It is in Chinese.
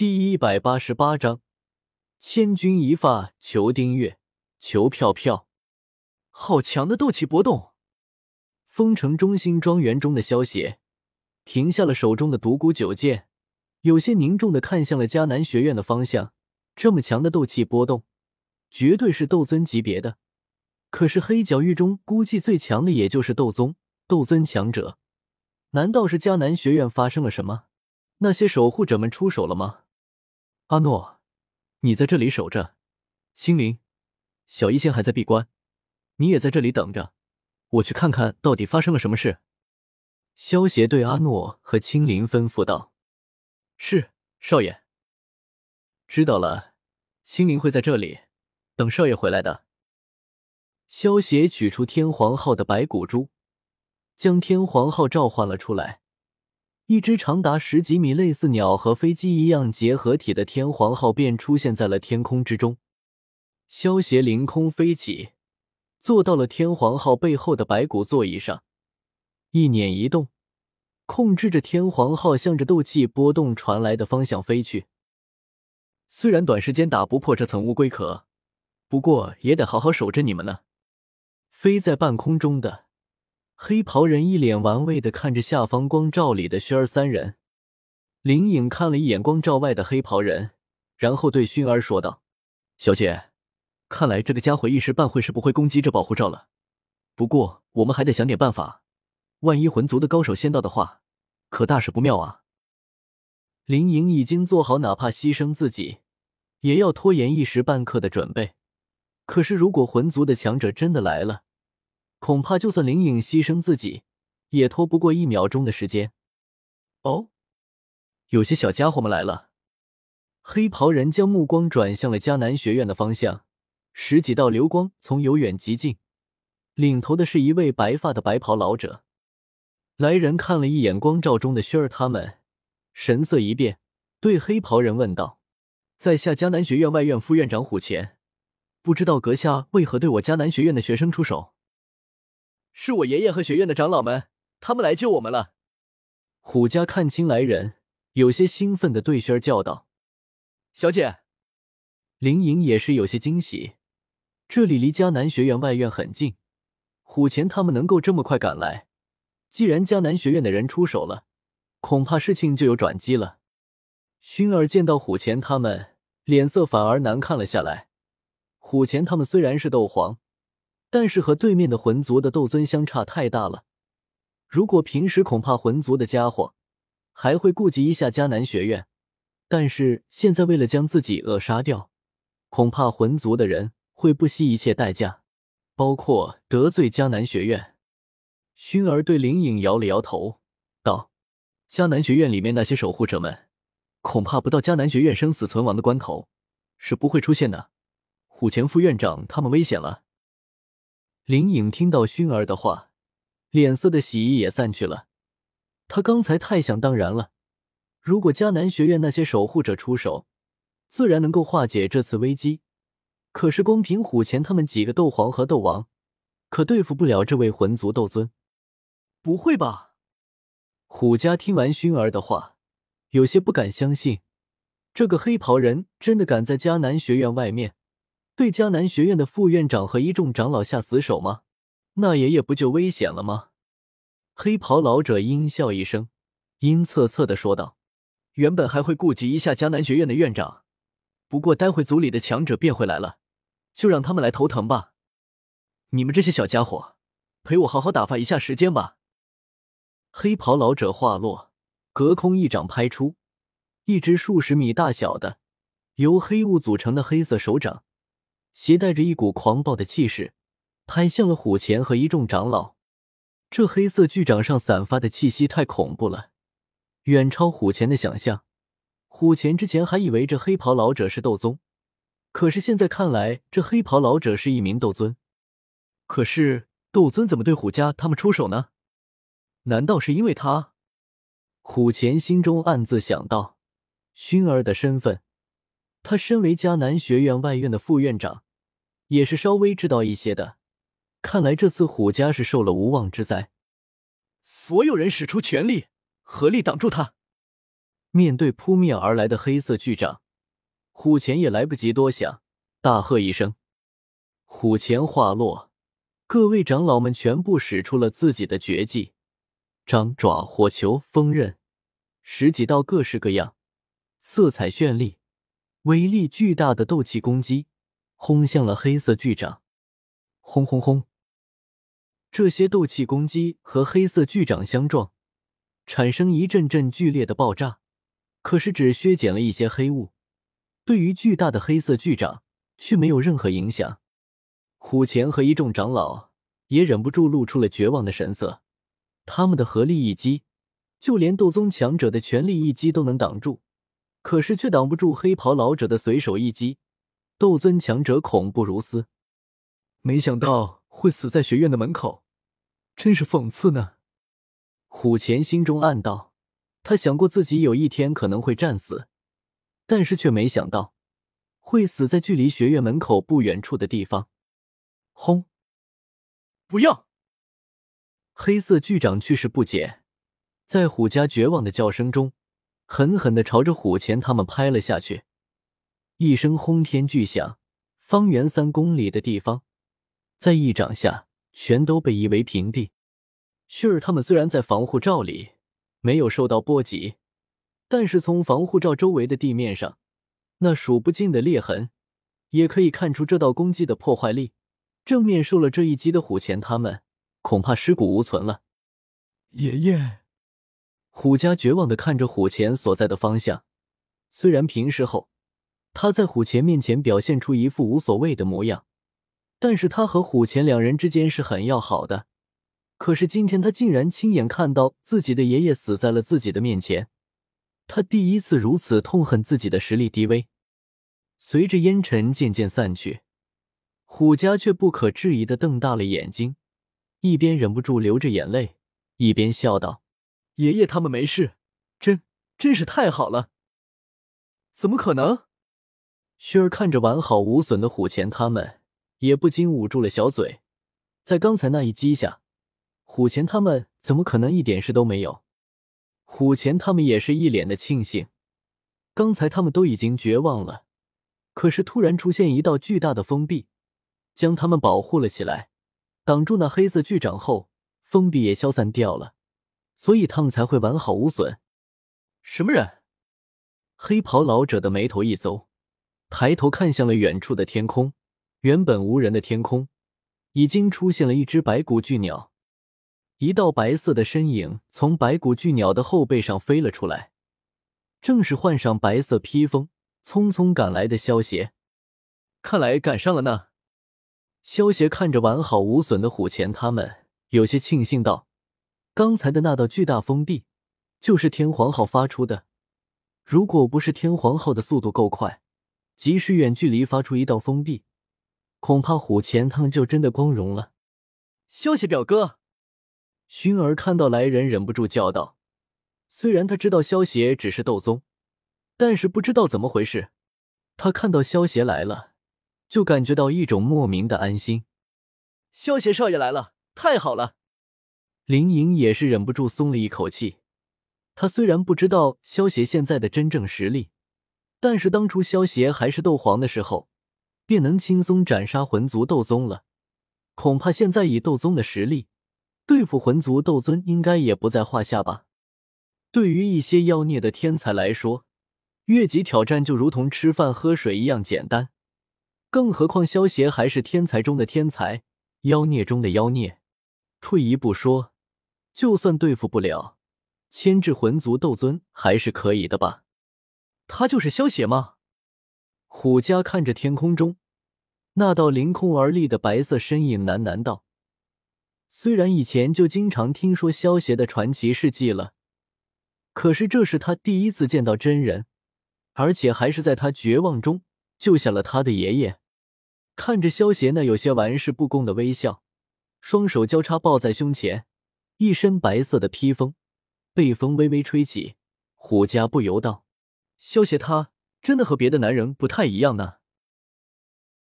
第一百八十八章，千钧一发，求订阅，求票票。好强的斗气波动！丰城中心庄园中的萧协停下了手中的独孤九剑，有些凝重的看向了迦南学院的方向。这么强的斗气波动，绝对是斗尊级别的。可是黑角域中估计最强的也就是斗宗、斗尊强者。难道是迦南学院发生了什么？那些守护者们出手了吗？阿诺，你在这里守着。青灵、小医仙还在闭关，你也在这里等着。我去看看到底发生了什么事。萧协对阿诺和青灵吩咐道：“是，少爷。知道了，青灵会在这里等少爷回来的。”萧协取出天皇号的白骨珠，将天皇号召唤了出来。一只长达十几米、类似鸟和飞机一样结合体的天皇号便出现在了天空之中。萧协凌空飞起，坐到了天皇号背后的白骨座椅上，一捻一动，控制着天皇号向着斗气波动传来的方向飞去。虽然短时间打不破这层乌龟壳，不过也得好好守着你们呢。飞在半空中的黑袍人一脸玩味的看着下方光照里的薰儿三人。林颖看了一眼光照外的黑袍人，然后对薰儿说道：“小姐，看来这个家伙一时半会是不会攻击这保护罩了。不过我们还得想点办法，万一魂族的高手先到的话，可大事不妙啊。”林颖已经做好哪怕牺牲自己，也要拖延一时半刻的准备。可是如果魂族的强者真的来了，恐怕就算灵隐牺牲自己，也拖不过一秒钟的时间。哦，有些小家伙们来了。黑袍人将目光转向了迦南学院的方向，十几道流光从由远及近，领头的是一位白发的白袍老者。来人看了一眼光照中的薰儿他们，神色一变，对黑袍人问道：“在下迦南学院外院副院长虎钳，不知道阁下为何对我迦南学院的学生出手？”是我爷爷和学院的长老们，他们来救我们了。虎家看清来人，有些兴奋的对轩儿叫道：“小姐！”林颖也是有些惊喜，这里离迦南学院外院很近，虎钳他们能够这么快赶来，既然迦南学院的人出手了，恐怕事情就有转机了。薰儿见到虎钳他们，脸色反而难看了下来。虎钳他们虽然是斗皇。但是和对面的魂族的斗尊相差太大了。如果平时恐怕魂族的家伙还会顾及一下迦南学院，但是现在为了将自己扼杀掉，恐怕魂族的人会不惜一切代价，包括得罪迦南学院。薰儿对灵影摇了摇头，道：“迦南学院里面那些守护者们，恐怕不到迦南学院生死存亡的关头，是不会出现的。虎前副院长他们危险了。”林颖听到薰儿的话，脸色的喜意也散去了。他刚才太想当然了，如果迦南学院那些守护者出手，自然能够化解这次危机。可是光凭虎前他们几个斗皇和斗王，可对付不了这位魂族斗尊。不会吧？虎家听完薰儿的话，有些不敢相信，这个黑袍人真的敢在迦南学院外面。对迦南学院的副院长和一众长老下死手吗？那爷爷不就危险了吗？黑袍老者阴笑一声，阴恻恻的说道：“原本还会顾及一下迦南学院的院长，不过待会族里的强者便会来了，就让他们来头疼吧。你们这些小家伙，陪我好好打发一下时间吧。”黑袍老者话落，隔空一掌拍出，一只数十米大小的由黑雾组成的黑色手掌。携带着一股狂暴的气势，拍向了虎钳和一众长老。这黑色巨掌上散发的气息太恐怖了，远超虎钳的想象。虎钳之前还以为这黑袍老者是斗宗，可是现在看来，这黑袍老者是一名斗尊。可是斗尊怎么对虎家他们出手呢？难道是因为他？虎钳心中暗自想到。熏儿的身份。他身为迦南学院外院的副院长，也是稍微知道一些的。看来这次虎家是受了无妄之灾。所有人使出全力，合力挡住他！面对扑面而来的黑色巨掌，虎钳也来不及多想，大喝一声，虎钳化落，各位长老们全部使出了自己的绝技：掌爪、火球、锋刃，十几道各式各样、色彩绚丽、威力巨大的斗气攻击，轰向了黑色巨掌。轰轰轰！这些斗气攻击和黑色巨掌相撞，产生一阵阵剧烈的爆炸。可是只削减了一些黑雾，对于巨大的黑色巨掌却没有任何影响。虎钳和一众长老也忍不住露出了绝望的神色。他们的合力一击，就连斗宗强者的全力一击都能挡住，可是却挡不住黑袍老者的随手一击。斗尊强者恐怖如斯，没想到会死在学院的门口，真是讽刺呢。虎钳心中暗道。他想过自己有一天可能会战死，但是却没想到会死在距离学院门口不远处的地方。轰！不要！黑色巨掌去势不减，在虎家绝望的叫声中，狠狠的朝着虎钳他们拍了下去。一声轰天巨响，方圆三公里的地方，在一掌下全都被夷为平地。旭儿他们虽然在防护罩里。没有受到波及，但是从防护罩周围的地面上，那数不尽的裂痕，也可以看出这道攻击的破坏力。正面受了这一击的虎钳他们，恐怕尸骨无存了。爷爷，虎家绝望的看着虎钳所在的方向。虽然平时后他在虎钳面前表现出一副无所谓的模样，但是他和虎钳两人之间是很要好的。可是今天他竟然亲眼看到自己的爷爷死在了自己的面前，他第一次如此痛恨自己的实力低微。随着烟尘渐渐散去，虎家却不可置疑的瞪大了眼睛，一边忍不住流着眼泪，一边笑道：“爷爷他们没事，真真是太好了。”怎么可能？薰儿看着完好无损的虎钳他们，也不禁捂住了小嘴，在刚才那一击下。虎钳他们怎么可能一点事都没有？虎钳他们也是一脸的庆幸。刚才他们都已经绝望了，可是突然出现一道巨大的封闭，将他们保护了起来，挡住那黑色巨掌后，封闭也消散掉了，所以他们才会完好无损。什么人？黑袍老者的眉头一皱，抬头看向了远处的天空。原本无人的天空，已经出现了一只白骨巨鸟。一道白色的身影从白骨巨鸟的后背上飞了出来，正是换上白色披风、匆匆赶来的萧邪。看来赶上了呢。萧邪看着完好无损的虎钳他们，有些庆幸道：“刚才的那道巨大封闭，就是天皇号发出的。如果不是天皇号的速度够快，即使远距离发出一道封闭，恐怕虎钳他们就真的光荣了。”萧邪表哥。薰儿看到来人，忍不住叫道：“虽然他知道萧邪只是斗宗，但是不知道怎么回事，他看到萧邪来了，就感觉到一种莫名的安心。萧邪少爷来了，太好了！”林颖也是忍不住松了一口气。他虽然不知道萧邪现在的真正实力，但是当初萧邪还是斗皇的时候，便能轻松斩杀魂族斗宗了。恐怕现在以斗宗的实力。对付魂族斗尊应该也不在话下吧？对于一些妖孽的天才来说，越级挑战就如同吃饭喝水一样简单。更何况萧协还是天才中的天才，妖孽中的妖孽。退一步说，就算对付不了，牵制魂族斗尊还是可以的吧？他就是萧邪吗？虎家看着天空中那道凌空而立的白色身影，喃喃道。虽然以前就经常听说萧邪的传奇事迹了，可是这是他第一次见到真人，而且还是在他绝望中救下了他的爷爷。看着萧邪那有些玩世不恭的微笑，双手交叉抱在胸前，一身白色的披风，被风微微吹起，虎家不由道：“萧邪他真的和别的男人不太一样呢。”